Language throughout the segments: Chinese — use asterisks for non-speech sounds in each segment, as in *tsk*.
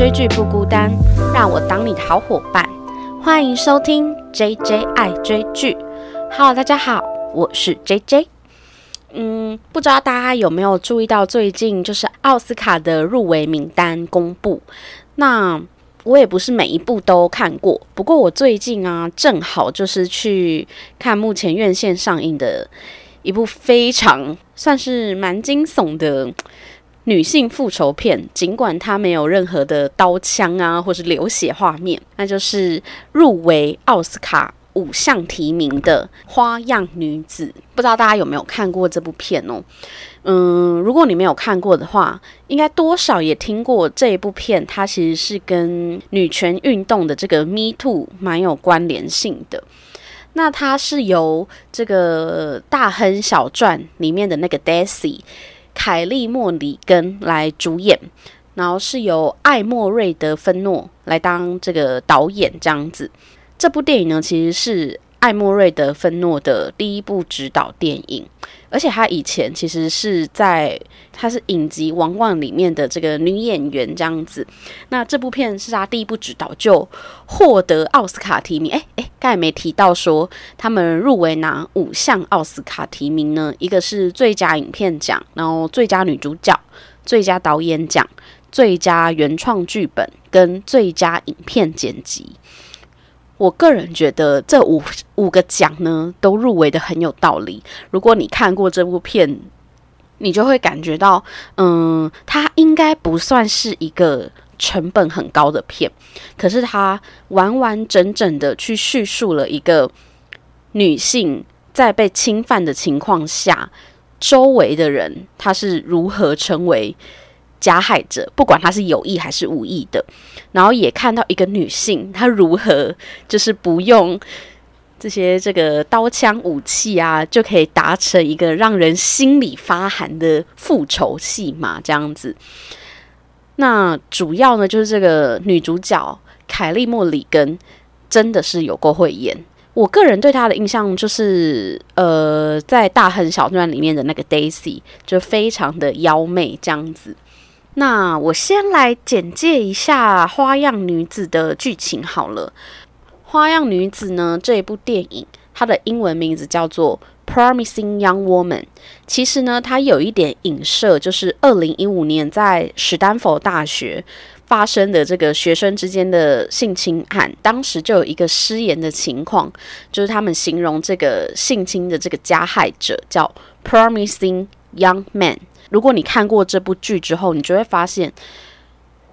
追剧不孤单，让我当你的好伙伴。欢迎收听 J J 爱追剧。Hello，大家好，我是 J J。嗯，不知道大家有没有注意到最近就是奥斯卡的入围名单公布？那我也不是每一部都看过，不过我最近啊，正好就是去看目前院线上映的一部非常算是蛮惊悚的。女性复仇片，尽管它没有任何的刀枪啊，或是流血画面，那就是入围奥斯卡五项提名的《花样女子》。不知道大家有没有看过这部片哦？嗯，如果你没有看过的话，应该多少也听过这一部片。它其实是跟女权运动的这个 Me Too 蛮有关联性的。那它是由这个《大亨小传》里面的那个 Daisy。凯利·莫里根来主演，然后是由艾莫瑞德·芬诺来当这个导演，这样子。这部电影呢，其实是艾莫瑞德·芬诺的第一部指导电影。而且她以前其实是在，她是影集《王冠》里面的这个女演员这样子。那这部片是她第一部指导就获得奥斯卡提名。哎哎，刚才没提到说他们入围拿五项奥斯卡提名呢？一个是最佳影片奖，然后最佳女主角、最佳导演奖、最佳原创剧本跟最佳影片剪辑。我个人觉得这五五个奖呢都入围的很有道理。如果你看过这部片，你就会感觉到，嗯，它应该不算是一个成本很高的片，可是它完完整整的去叙述了一个女性在被侵犯的情况下，周围的人她是如何成为。加害者，不管他是有意还是无意的，然后也看到一个女性，她如何就是不用这些这个刀枪武器啊，就可以达成一个让人心里发寒的复仇戏码这样子。那主要呢，就是这个女主角凯莉莫里根真的是有过慧眼。我个人对她的印象就是，呃，在《大亨小传》里面的那个 Daisy 就非常的妖媚这样子。那我先来简介一下《花样女子》的剧情好了。《花样女子》呢，这一部电影，它的英文名字叫做《Promising Young Woman》。其实呢，它有一点影射，就是二零一五年在史丹佛大学发生的这个学生之间的性侵案。当时就有一个失言的情况，就是他们形容这个性侵的这个加害者叫 “Promising Young Man”。如果你看过这部剧之后，你就会发现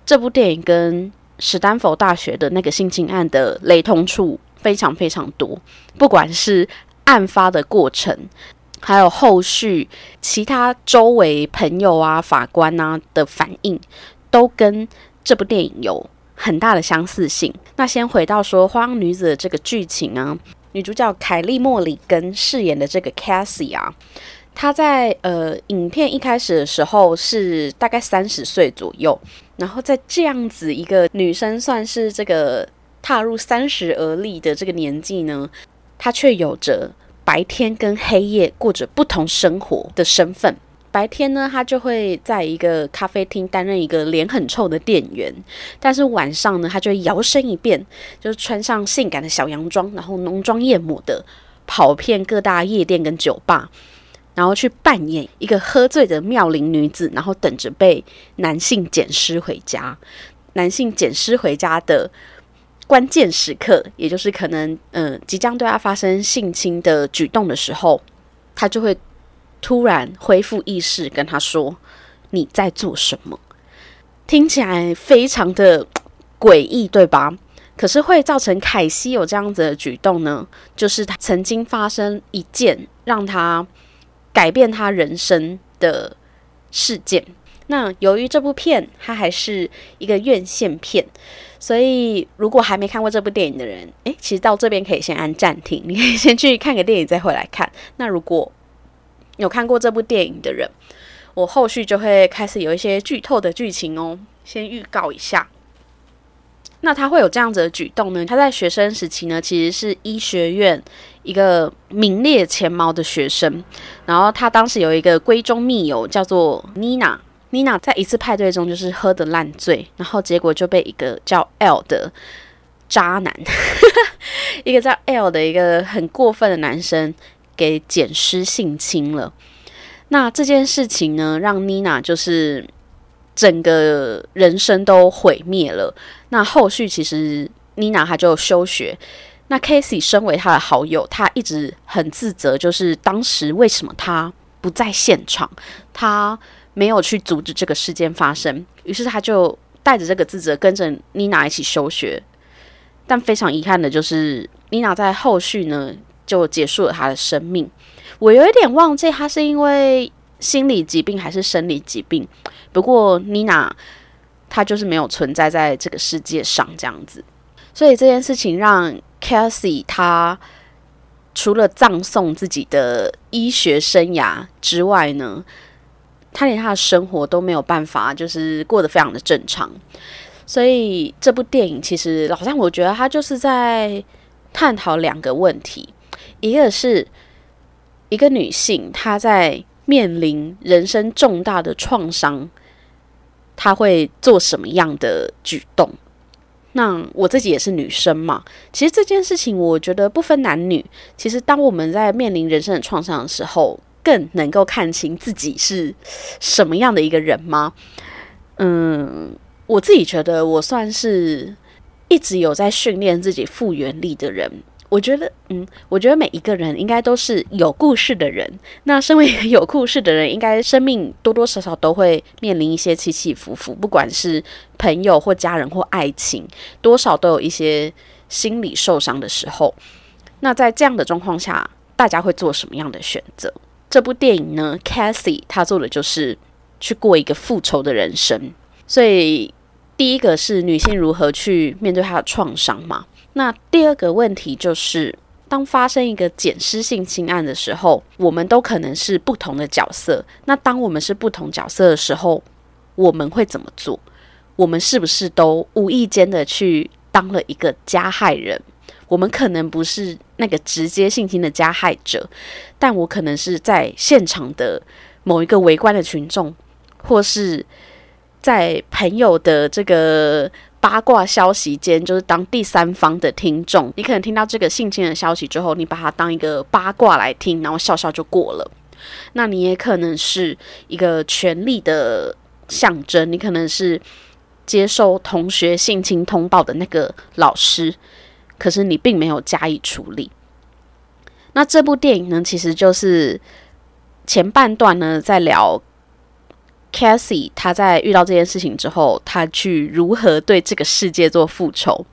这部电影跟史丹佛大学的那个性侵案的雷同处非常非常多。不管是案发的过程，还有后续其他周围朋友啊、法官啊的反应，都跟这部电影有很大的相似性。那先回到说《花样女子》的这个剧情啊，女主角凯莉·莫里根饰演的这个 Cassie 啊。她在呃，影片一开始的时候是大概三十岁左右，然后在这样子一个女生算是这个踏入三十而立的这个年纪呢，她却有着白天跟黑夜过着不同生活的身份。白天呢，她就会在一个咖啡厅担任一个脸很臭的店员，但是晚上呢，她就会摇身一变，就是穿上性感的小洋装，然后浓妆艳抹的跑遍各大夜店跟酒吧。然后去扮演一个喝醉的妙龄女子，然后等着被男性捡尸回家。男性捡尸回家的关键时刻，也就是可能嗯即将对他发生性侵的举动的时候，他就会突然恢复意识，跟他说：“你在做什么？”听起来非常的诡异，对吧？可是会造成凯西有这样子的举动呢？就是他曾经发生一件让他。改变他人生的事件。那由于这部片它还是一个院线片，所以如果还没看过这部电影的人，诶，其实到这边可以先按暂停，你可以先去看个电影再回来看。那如果有看过这部电影的人，我后续就会开始有一些剧透的剧情哦，先预告一下。那他会有这样子的举动呢？他在学生时期呢，其实是医学院一个名列前茅的学生。然后他当时有一个闺中密友叫做妮娜，妮娜在一次派对中就是喝的烂醉，然后结果就被一个叫 L 的渣男，*laughs* 一个叫 L 的一个很过分的男生给捡尸性侵了。那这件事情呢，让妮娜就是整个人生都毁灭了。那后续其实妮娜她就休学。那 Casey 身为他的好友，他一直很自责，就是当时为什么他不在现场，他没有去阻止这个事件发生。于是他就带着这个自责跟着妮娜一起休学。但非常遗憾的就是妮娜在后续呢就结束了她的生命。我有一点忘记她是因为心理疾病还是生理疾病。不过妮娜她就是没有存在在这个世界上这样子。所以这件事情让 Cassie 他除了葬送自己的医学生涯之外呢，他连他的生活都没有办法，就是过得非常的正常。所以这部电影其实，好像我觉得他就是在探讨两个问题：一个是一个女性她在面临人生重大的创伤，她会做什么样的举动？那我自己也是女生嘛，其实这件事情我觉得不分男女。其实当我们在面临人生的创伤的时候，更能够看清自己是什么样的一个人吗？嗯，我自己觉得我算是一直有在训练自己复原力的人。我觉得，嗯，我觉得每一个人应该都是有故事的人。那身为有故事的人，应该生命多多少少都会面临一些起起伏伏，不管是朋友或家人或爱情，多少都有一些心理受伤的时候。那在这样的状况下，大家会做什么样的选择？这部电影呢，Cassie 他做的就是去过一个复仇的人生。所以，第一个是女性如何去面对她的创伤嘛？那第二个问题就是，当发生一个捡尸性侵案的时候，我们都可能是不同的角色。那当我们是不同角色的时候，我们会怎么做？我们是不是都无意间的去当了一个加害人？我们可能不是那个直接性侵的加害者，但我可能是在现场的某一个围观的群众，或是在朋友的这个。八卦消息间，就是当第三方的听众，你可能听到这个性侵的消息之后，你把它当一个八卦来听，然后笑笑就过了。那你也可能是一个权力的象征，你可能是接受同学性侵通报的那个老师，可是你并没有加以处理。那这部电影呢，其实就是前半段呢在聊。Cassie，他在遇到这件事情之后，他去如何对这个世界做复仇？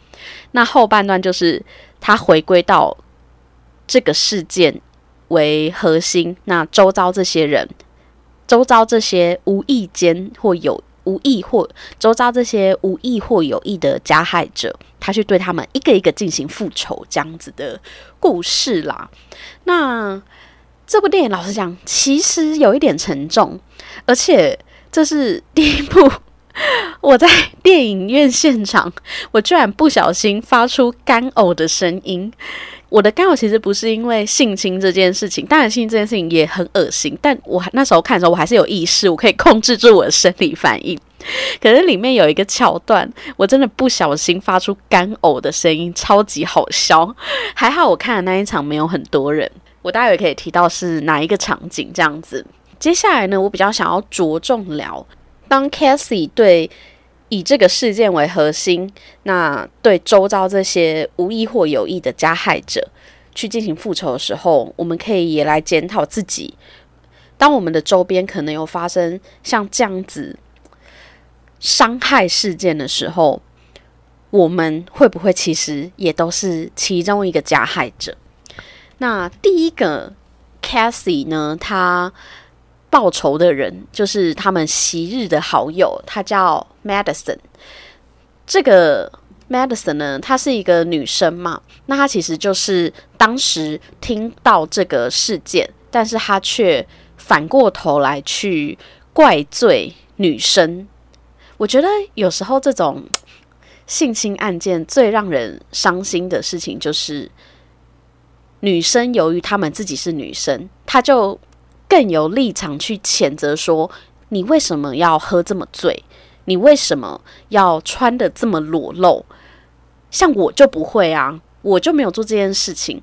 那后半段就是他回归到这个事件为核心，那周遭这些人，周遭这些无意间或有无意或周遭这些无意或有意的加害者，他去对他们一个一个进行复仇，这样子的故事啦。那这部电影老实讲，其实有一点沉重，而且。这是第一部，*laughs* 我在电影院现场，我居然不小心发出干呕的声音。我的干呕其实不是因为性侵这件事情，当然性侵这件事情也很恶心，但我那时候看的时候，我还是有意识，我可以控制住我的生理反应。可是里面有一个桥段，我真的不小心发出干呕的声音，超级好笑。还好我看的那一场没有很多人，我待会可以提到是哪一个场景这样子。接下来呢，我比较想要着重聊，当 Cassie 对以这个事件为核心，那对周遭这些无意或有意的加害者去进行复仇的时候，我们可以也来检讨自己，当我们的周边可能有发生像这样子伤害事件的时候，我们会不会其实也都是其中一个加害者？那第一个 Cassie 呢，他。报仇的人就是他们昔日的好友，他叫 Madison。这个 Madison 呢，她是一个女生嘛，那她其实就是当时听到这个事件，但是她却反过头来去怪罪女生。我觉得有时候这种性侵案件最让人伤心的事情，就是女生由于她们自己是女生，她就。更有立场去谴责说你为什么要喝这么醉？你为什么要穿的这么裸露？像我就不会啊，我就没有做这件事情。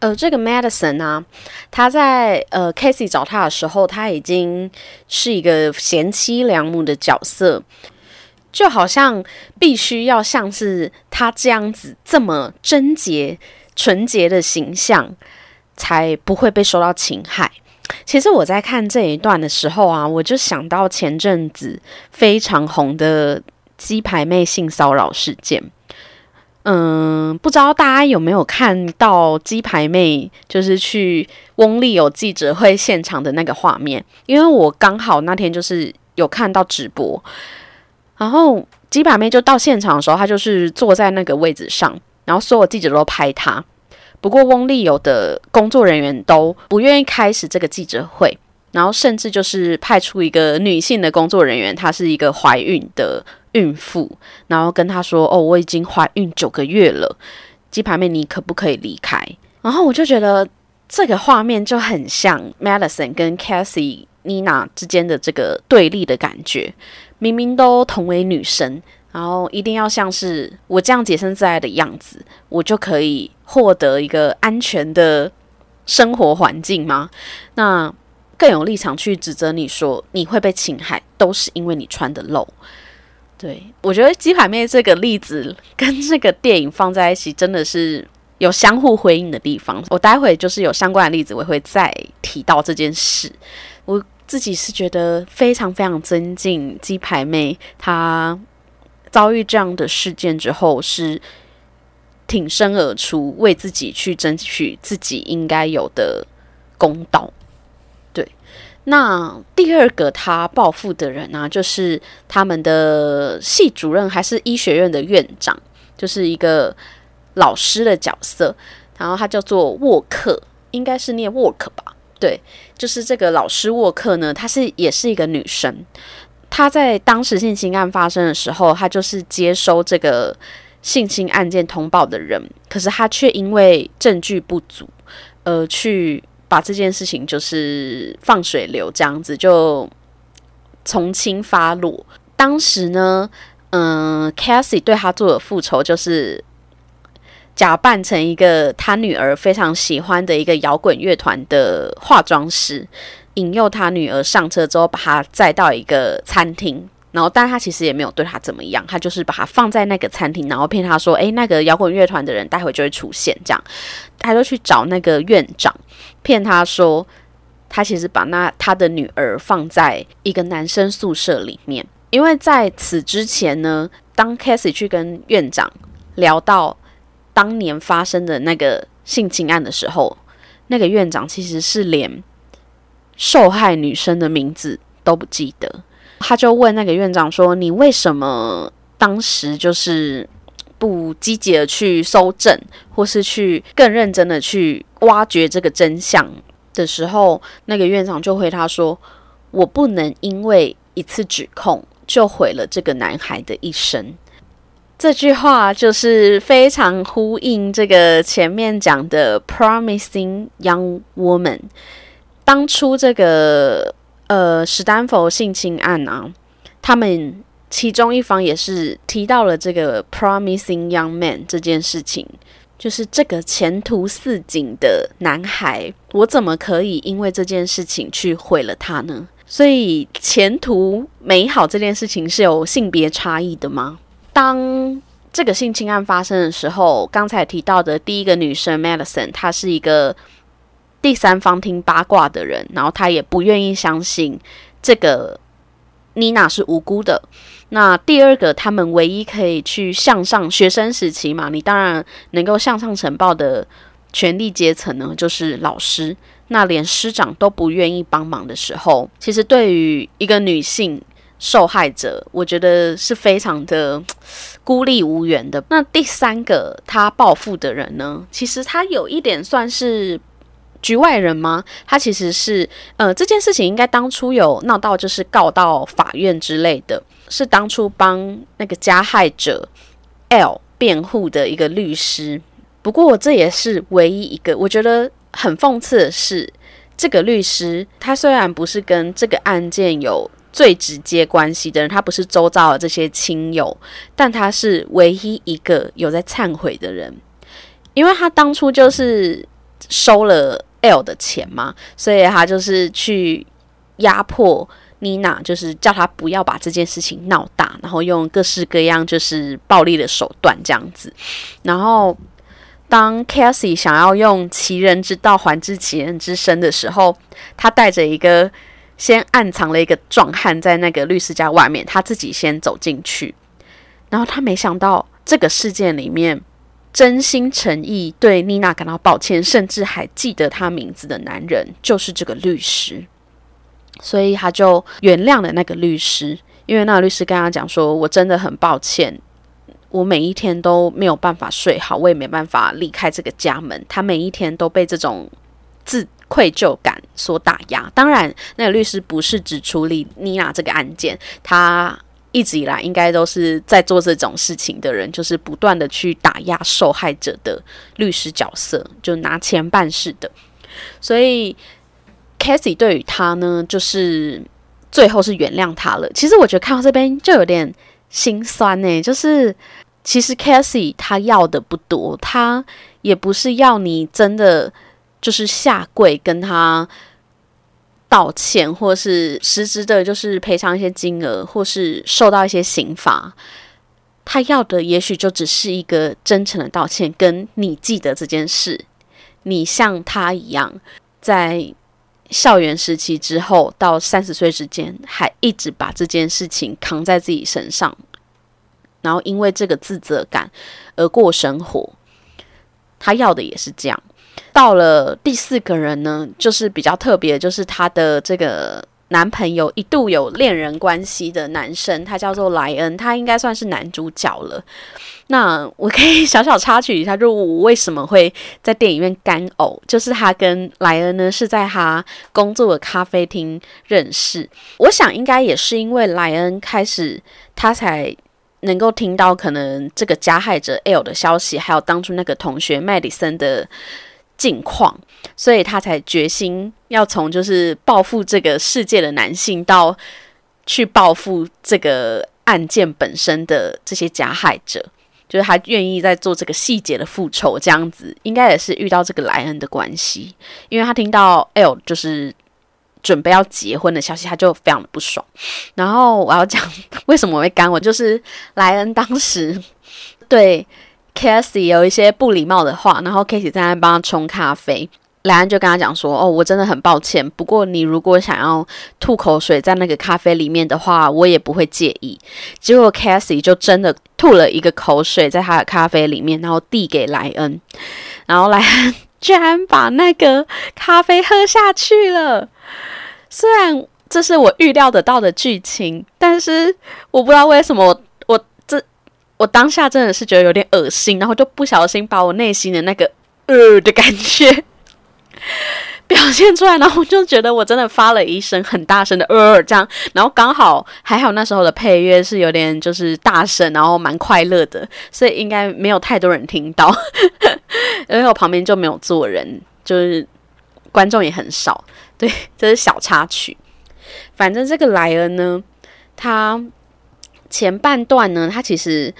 呃，这个 Madison 啊，他在呃 Casey 找他的时候，他已经是一个贤妻良母的角色，就好像必须要像是他这样子这么贞洁纯洁的形象，才不会被受到侵害。其实我在看这一段的时候啊，我就想到前阵子非常红的鸡排妹性骚扰事件。嗯，不知道大家有没有看到鸡排妹就是去翁立友记者会现场的那个画面？因为我刚好那天就是有看到直播，然后鸡排妹就到现场的时候，她就是坐在那个位置上，然后所有记者都拍她。不过翁立友的工作人员都不愿意开始这个记者会，然后甚至就是派出一个女性的工作人员，她是一个怀孕的孕妇，然后跟她说：“哦，我已经怀孕九个月了，鸡排妹，你可不可以离开？”然后我就觉得这个画面就很像 Madison 跟 Cassie Nina 之间的这个对立的感觉，明明都同为女生。然后一定要像是我这样洁身自爱的样子，我就可以获得一个安全的生活环境吗？那更有立场去指责你说你会被侵害，都是因为你穿的露。对我觉得鸡排妹这个例子跟这个电影放在一起，真的是有相互回应的地方。我待会就是有相关的例子，我会再提到这件事。我自己是觉得非常非常尊敬鸡排妹，她。遭遇这样的事件之后，是挺身而出，为自己去争取自己应该有的公道。对，那第二个他报复的人呢，就是他们的系主任还是医学院的院长，就是一个老师的角色。然后他叫做沃克，应该是念沃克吧？对，就是这个老师沃克呢，她是也是一个女生。他在当时性侵案发生的时候，他就是接收这个性侵案件通报的人，可是他却因为证据不足，呃，去把这件事情就是放水流这样子，就从轻发落。当时呢，嗯，Cassie 对他做的复仇就是假扮成一个他女儿非常喜欢的一个摇滚乐团的化妆师。引诱他女儿上车之后，把他载到一个餐厅，然后，但他其实也没有对他怎么样，他就是把他放在那个餐厅，然后骗他说：“诶，那个摇滚乐团的人待会就会出现。”这样，他就去找那个院长，骗他说他其实把那他的女儿放在一个男生宿舍里面，因为在此之前呢，当 Cassie 去跟院长聊到当年发生的那个性侵案的时候，那个院长其实是连。受害女生的名字都不记得，他就问那个院长说：“你为什么当时就是不积极的去搜证，或是去更认真的去挖掘这个真相的时候？”那个院长就回答说：“我不能因为一次指控就毁了这个男孩的一生。”这句话就是非常呼应这个前面讲的 “promising young woman”。当初这个呃史丹佛性侵案啊，他们其中一方也是提到了这个 promising young man 这件事情，就是这个前途似锦的男孩，我怎么可以因为这件事情去毁了他呢？所以前途美好这件事情是有性别差异的吗？当这个性侵案发生的时候，刚才提到的第一个女生 Madison，她是一个。第三方听八卦的人，然后他也不愿意相信这个妮娜是无辜的。那第二个，他们唯一可以去向上学生时期嘛，你当然能够向上呈报的权力阶层呢，就是老师。那连师长都不愿意帮忙的时候，其实对于一个女性受害者，我觉得是非常的 *tsk* 孤立无援的。那第三个他报复的人呢，其实他有一点算是。局外人吗？他其实是，呃，这件事情应该当初有闹到，就是告到法院之类的，是当初帮那个加害者 L 辩护的一个律师。不过这也是唯一一个，我觉得很讽刺的是，这个律师他虽然不是跟这个案件有最直接关系的人，他不是周遭的这些亲友，但他是唯一一个有在忏悔的人，因为他当初就是收了 L 的钱嘛，所以他就是去压迫妮娜，就是叫他不要把这件事情闹大，然后用各式各样就是暴力的手段这样子，然后。当 Cassie 想要用其人之道还治其人之身的时候，他带着一个先暗藏了一个壮汉在那个律师家外面，他自己先走进去。然后他没想到这个事件里面真心诚意对妮娜感到抱歉，甚至还记得他名字的男人就是这个律师，所以他就原谅了那个律师，因为那个律师跟他讲说：“我真的很抱歉。”我每一天都没有办法睡好，我也没办法离开这个家门。他每一天都被这种自愧疚感所打压。当然，那个律师不是只处理妮娜这个案件，他一直以来应该都是在做这种事情的人，就是不断的去打压受害者的律师角色，就拿钱办事的。所以 c a t h y 对于他呢，就是最后是原谅他了。其实我觉得看到这边就有点。心酸呢，就是其实 Cassie 他要的不多，他也不是要你真的就是下跪跟他道歉，或是实质的，就是赔偿一些金额，或是受到一些刑罚。他要的也许就只是一个真诚的道歉，跟你记得这件事，你像他一样，在校园时期之后到三十岁之间，还一直把这件事情扛在自己身上。然后因为这个自责感而过生活，他要的也是这样。到了第四个人呢，就是比较特别，就是他的这个男朋友一度有恋人关系的男生，他叫做莱恩，他应该算是男主角了。那我可以 *laughs* 小小插曲一下，就我为什么会在电影院干呕，就是他跟莱恩呢是在他工作的咖啡厅认识。我想应该也是因为莱恩开始他才。能够听到可能这个加害者 L 的消息，还有当初那个同学麦迪森的近况，所以他才决心要从就是报复这个世界的男性，到去报复这个案件本身的这些加害者，就是他愿意在做这个细节的复仇，这样子应该也是遇到这个莱恩的关系，因为他听到 L 就是。准备要结婚的消息，他就非常的不爽。然后我要讲 *laughs* 为什么我会干我，就是莱恩当时对 Casey 有一些不礼貌的话，然后 Casey 在那帮他冲咖啡，莱恩就跟他讲说：“哦，我真的很抱歉，不过你如果想要吐口水在那个咖啡里面的话，我也不会介意。”结果 Casey 就真的吐了一个口水在他的咖啡里面，然后递给莱恩，然后莱恩居然把那个咖啡喝下去了。虽然这是我预料得到的剧情，但是我不知道为什么我这我当下真的是觉得有点恶心，然后就不小心把我内心的那个呃的感觉 *laughs* 表现出来，然后我就觉得我真的发了一声很大声的呃这样，然后刚好还好那时候的配乐是有点就是大声，然后蛮快乐的，所以应该没有太多人听到，*laughs* 因为我旁边就没有坐人，就是观众也很少。对，*laughs* 这是小插曲。反正这个莱恩呢，他前半段呢，他其实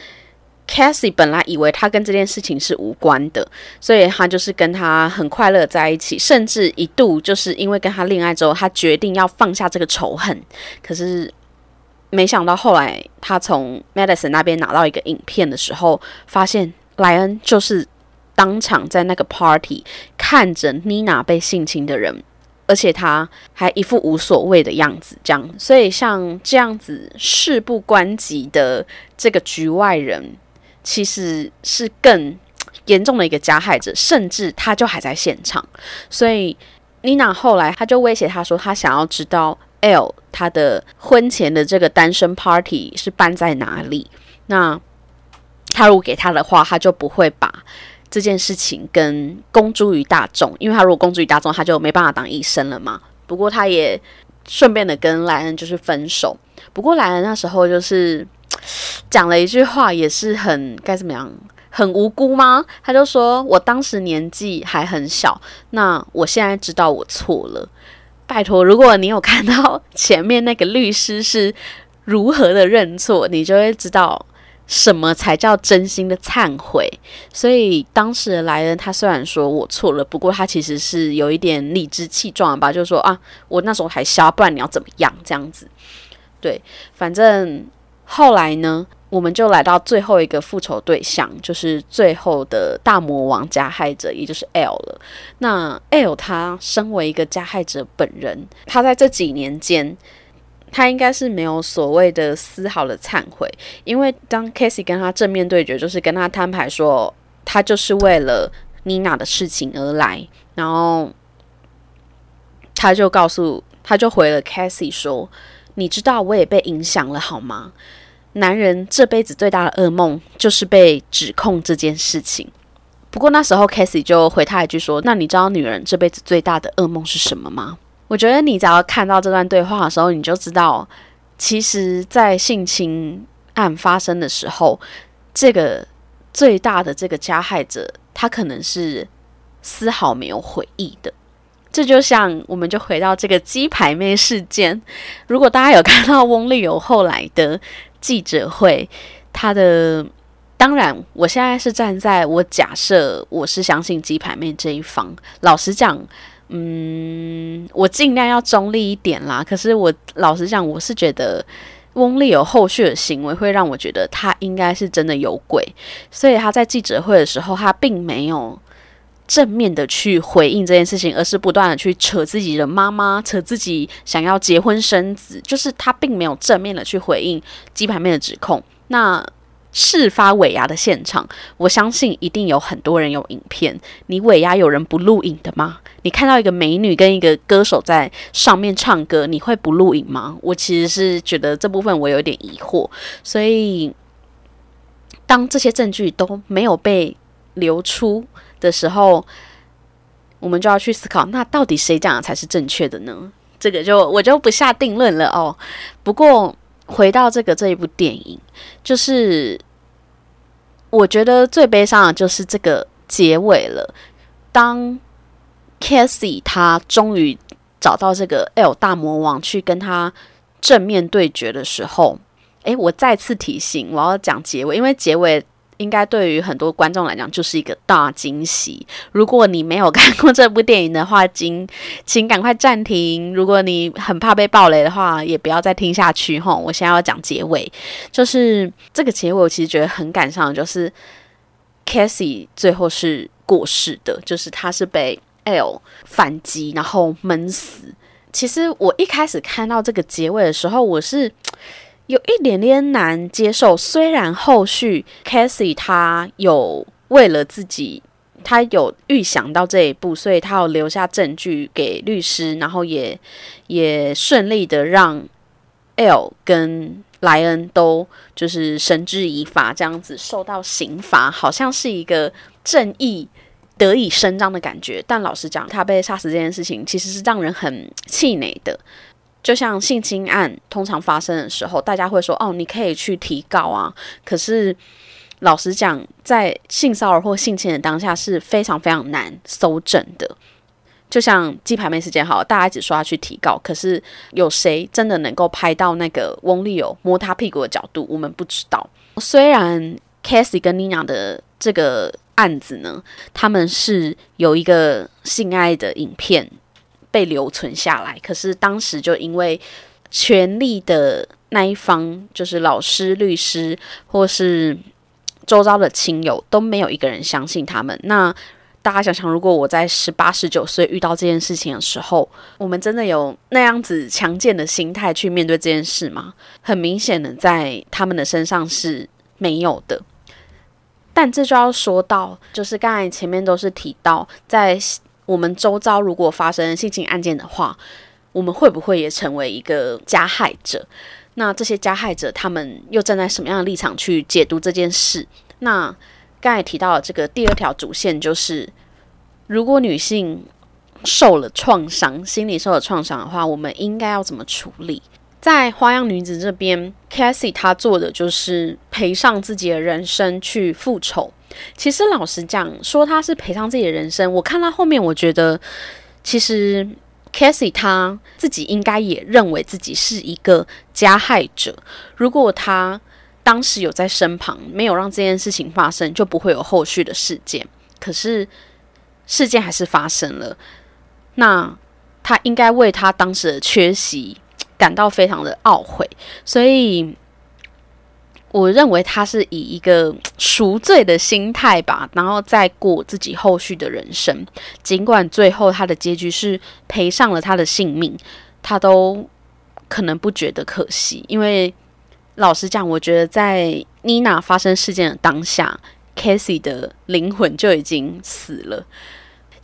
Cassie 本来以为他跟这件事情是无关的，所以他就是跟他很快乐在一起，甚至一度就是因为跟他恋爱之后，他决定要放下这个仇恨。可是没想到后来他从 Madison 那边拿到一个影片的时候，发现莱恩就是当场在那个 party 看着 Nina 被性侵的人。而且他还一副无所谓的样子，这样，所以像这样子事不关己的这个局外人，其实是更严重的一个加害者，甚至他就还在现场。所以妮娜后来他就威胁他说，他想要知道 L 他的婚前的这个单身 party 是办在哪里。那他如果给他的话，他就不会把。这件事情跟公诸于大众，因为他如果公诸于大众，他就没办法当医生了嘛。不过他也顺便的跟莱恩就是分手。不过莱恩那时候就是 *tsk* 讲了一句话，也是很该怎么样，很无辜吗？他就说我当时年纪还很小，那我现在知道我错了。拜托，如果你有看到前面那个律师是如何的认错，你就会知道什么才叫真心的忏悔。所以当时的莱恩他虽然说我错了，不过他其实是有一点理直气壮吧，就是说啊，我那时候还小，不然你要怎么样这样子？对，反正后来呢。我们就来到最后一个复仇对象，就是最后的大魔王加害者，也就是 L 了。那 L 他身为一个加害者本人，他在这几年间，他应该是没有所谓的丝毫的忏悔，因为当 Casey 跟他正面对决，就是跟他摊牌说，他就是为了妮娜的事情而来，然后他就告诉，他就回了 Casey 说：“你知道我也被影响了，好吗？”男人这辈子最大的噩梦就是被指控这件事情。不过那时候 Casey 就回他一句说：“那你知道女人这辈子最大的噩梦是什么吗？”我觉得你只要看到这段对话的时候，你就知道，其实，在性侵案发生的时候，这个最大的这个加害者，他可能是丝毫没有悔意的。这就像，我们就回到这个鸡排妹事件。如果大家有看到翁立友后来的。记者会，他的当然，我现在是站在我假设我是相信鸡排妹这一方。老实讲，嗯，我尽量要中立一点啦。可是我老实讲，我是觉得翁立有后续的行为会让我觉得他应该是真的有鬼，所以他在记者会的时候，他并没有。正面的去回应这件事情，而是不断的去扯自己的妈妈，扯自己想要结婚生子，就是他并没有正面的去回应鸡排妹的指控。那事发尾牙的现场，我相信一定有很多人有影片。你尾牙有人不录影的吗？你看到一个美女跟一个歌手在上面唱歌，你会不录影吗？我其实是觉得这部分我有点疑惑。所以，当这些证据都没有被流出。的时候，我们就要去思考，那到底谁讲的才是正确的呢？这个就我就不下定论了哦。不过回到这个这一部电影，就是我觉得最悲伤的就是这个结尾了。当 Cassie 他终于找到这个 L 大魔王去跟他正面对决的时候，诶，我再次提醒我要讲结尾，因为结尾。应该对于很多观众来讲就是一个大惊喜。如果你没有看过这部电影的话，请请赶快暂停。如果你很怕被暴雷的话，也不要再听下去吼。我现在要讲结尾，就是这个结尾，我其实觉得很感伤，就是 Cassie 最后是过世的，就是他是被 L 反击然后闷死。其实我一开始看到这个结尾的时候，我是。有一点点难接受，虽然后续 Cassie 他有为了自己，他有预想到这一步，所以他有留下证据给律师，然后也也顺利的让 L 跟莱恩都就是绳之以法，这样子受到刑罚，好像是一个正义得以伸张的感觉。但老实讲，他被杀死这件事情其实是让人很气馁的。就像性侵案通常发生的时候，大家会说：“哦，你可以去提告啊。”可是老实讲，在性骚扰或性侵的当下是非常非常难搜证的。就像鸡排妹事件，好，大家一直说要去提告，可是有谁真的能够拍到那个翁立友摸他屁股的角度？我们不知道。虽然 Cassie 跟 Nina 的这个案子呢，他们是有一个性爱的影片。被留存下来，可是当时就因为权力的那一方，就是老师、律师或是周遭的亲友，都没有一个人相信他们。那大家想想，如果我在十八、十九岁遇到这件事情的时候，我们真的有那样子强健的心态去面对这件事吗？很明显的，在他们的身上是没有的。但这就要说到，就是刚才前面都是提到在。我们周遭如果发生性侵案件的话，我们会不会也成为一个加害者？那这些加害者他们又站在什么样的立场去解读这件事？那刚才提到的这个第二条主线就是，如果女性受了创伤，心理受了创伤的话，我们应该要怎么处理？在花样女子这边，Cassie 她做的就是赔上自己的人生去复仇。其实老实讲，说她是赔上自己的人生，我看到后面，我觉得其实 Cassie 她自己应该也认为自己是一个加害者。如果她当时有在身旁，没有让这件事情发生，就不会有后续的事件。可是事件还是发生了，那她应该为她当时的缺席感到非常的懊悔。所以我认为他是以一个赎罪的心态吧，然后再过自己后续的人生。尽管最后他的结局是赔上了他的性命，他都可能不觉得可惜，因为。老实讲，我觉得在妮娜发生事件的当下，Casey 的灵魂就已经死了。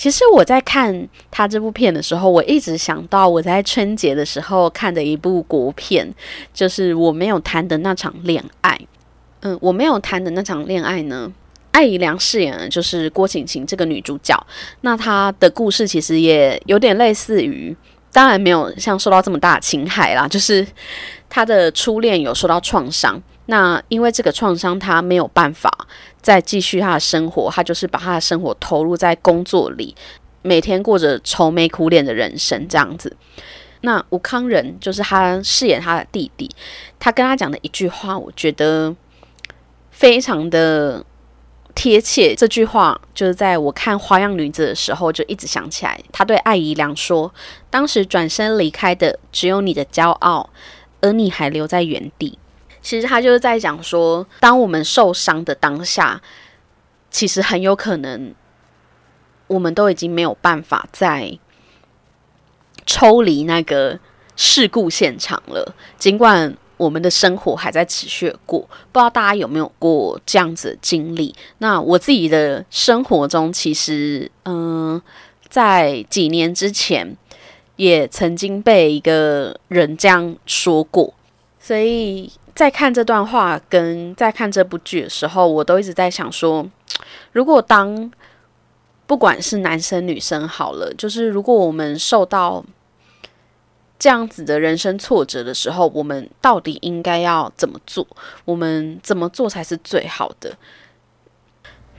其实我在看他这部片的时候，我一直想到我在春节的时候看的一部国片，就是我没有谈的那场恋爱。嗯，我没有谈的那场恋爱呢，艾怡良饰演的就是郭晴晴这个女主角。那她的故事其实也有点类似于，当然没有像受到这么大侵害啦，就是。她的初恋有受到创伤，那因为这个创伤，他没有办法再继续他的生活，他就是把他的生活投入在工作里，每天过着愁眉苦脸的人生这样子。那吴康仁就是他饰演他的弟弟，他跟他讲的一句话，我觉得非常的贴切。这句话就是在我看《花样女子》的时候就一直想起来。他对艾怡良说：“当时转身离开的只有你的骄傲。”而你还留在原地，其实他就是在讲说，当我们受伤的当下，其实很有可能，我们都已经没有办法再抽离那个事故现场了。尽管我们的生活还在持续过，不知道大家有没有过这样子的经历？那我自己的生活中，其实，嗯，在几年之前。也曾经被一个人这样说过，所以在看这段话跟在看这部剧的时候，我都一直在想说，*tsk* 如果当不管是男生女生好了，就是如果我们受到这样子的人生挫折的时候，我们到底应该要怎么做？我们怎么做才是最好的？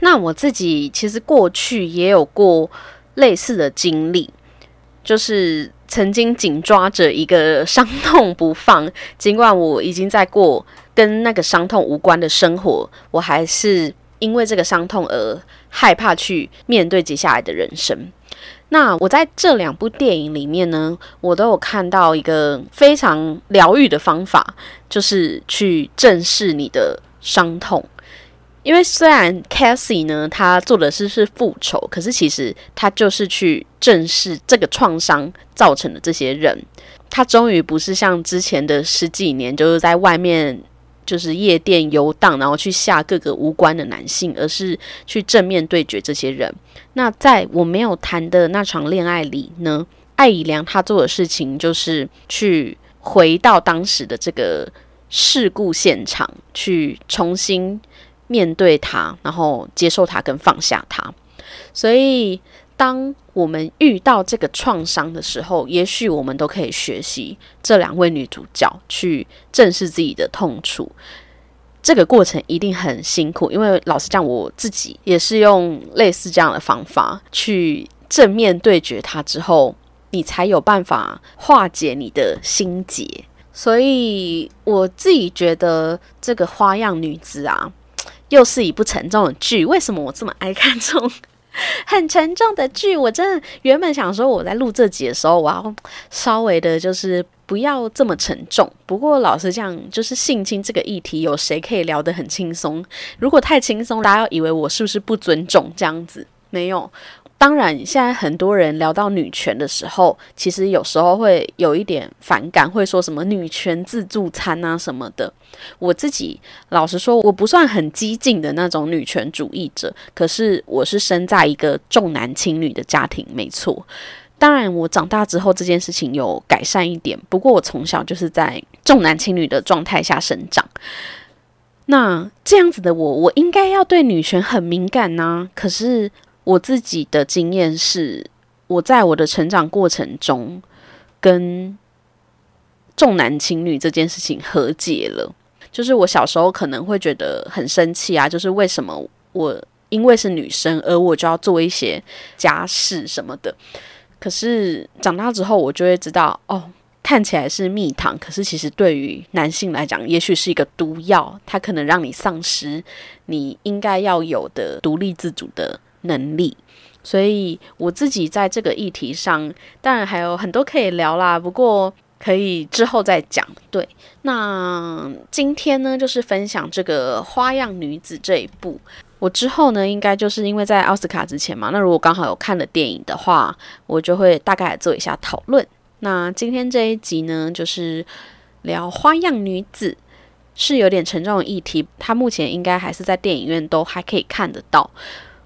那我自己其实过去也有过类似的经历。就是曾经紧抓着一个伤痛不放，尽管我已经在过跟那个伤痛无关的生活，我还是因为这个伤痛而害怕去面对接下来的人生。那我在这两部电影里面呢，我都有看到一个非常疗愈的方法，就是去正视你的伤痛。因为虽然 Cassie 呢，他做的是是复仇，可是其实他就是去正视这个创伤造成的这些人。他终于不是像之前的十几年，就是在外面就是夜店游荡，然后去吓各个无关的男性，而是去正面对决这些人。那在我没有谈的那场恋爱里呢，艾以良他做的事情就是去回到当时的这个事故现场，去重新。面对他，然后接受他，跟放下他。所以，当我们遇到这个创伤的时候，也许我们都可以学习这两位女主角去正视自己的痛处。这个过程一定很辛苦，因为老实讲，我自己也是用类似这样的方法去正面对决它之后，你才有办法化解你的心结。所以，我自己觉得这个花样女子啊。又是一部沉重的剧，为什么我这么爱看这种很沉重的剧？我真的原本想说，我在录这集的时候，我要稍微的，就是不要这么沉重。不过老实讲，就是性侵这个议题，有谁可以聊得很轻松？如果太轻松，大家要以为我是不是不尊重这样子？没有。当然，现在很多人聊到女权的时候，其实有时候会有一点反感，会说什么女权自助餐啊什么的。我自己老实说，我不算很激进的那种女权主义者，可是我是生在一个重男轻女的家庭，没错。当然，我长大之后这件事情有改善一点，不过我从小就是在重男轻女的状态下生长。那这样子的我，我应该要对女权很敏感呢？可是。我自己的经验是，我在我的成长过程中，跟重男轻女这件事情和解了。就是我小时候可能会觉得很生气啊，就是为什么我因为是女生而我就要做一些家事什么的。可是长大之后，我就会知道，哦，看起来是蜜糖，可是其实对于男性来讲，也许是一个毒药，它可能让你丧失你应该要有的独立自主的能力。所以我自己在这个议题上，当然还有很多可以聊啦，不过可以之后再讲。对，那今天呢，就是分享这个《花样女子》这一部。我之后呢，应该就是因为在奥斯卡之前嘛，那如果刚好有看的电影的话，我就会大概做一下讨论。那今天这一集呢，就是聊《花样女子》，是有点沉重的议题。它目前应该还是在电影院都还可以看得到。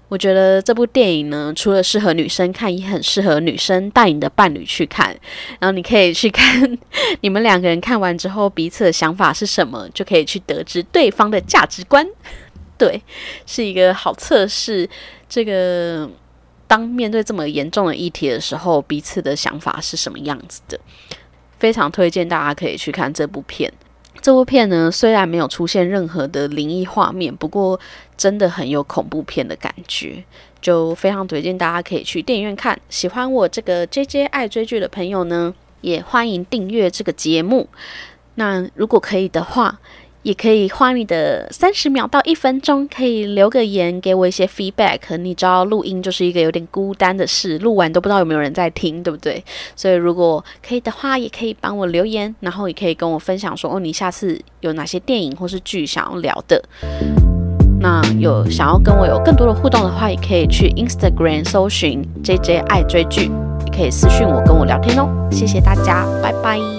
我觉得这部电影呢，除了适合女生看，也很适合女生带你的伴侣去看。然后你可以去看，*laughs* 你们两个人看完之后，彼此的想法是什么，就可以去得知对方的价值观。对，是一个好测试。这个当面对这么严重的议题的时候，彼此的想法是什么样子的？非常推荐大家可以去看这部片。这部片呢，虽然没有出现任何的灵异画面，不过真的很有恐怖片的感觉，就非常推荐大家可以去电影院看。喜欢我这个 J J 爱追剧的朋友呢，也欢迎订阅这个节目。那如果可以的话。也可以花你的三十秒到一分钟，可以留个言给我一些 feedback。你知道录音就是一个有点孤单的事，录完都不知道有没有人在听，对不对？所以如果可以的话，也可以帮我留言，然后也可以跟我分享说哦，你下次有哪些电影或是剧想要聊的。那有想要跟我有更多的互动的话，也可以去 Instagram 搜寻 JJ 爱追剧，也可以私讯我跟我聊天哦。谢谢大家，拜拜。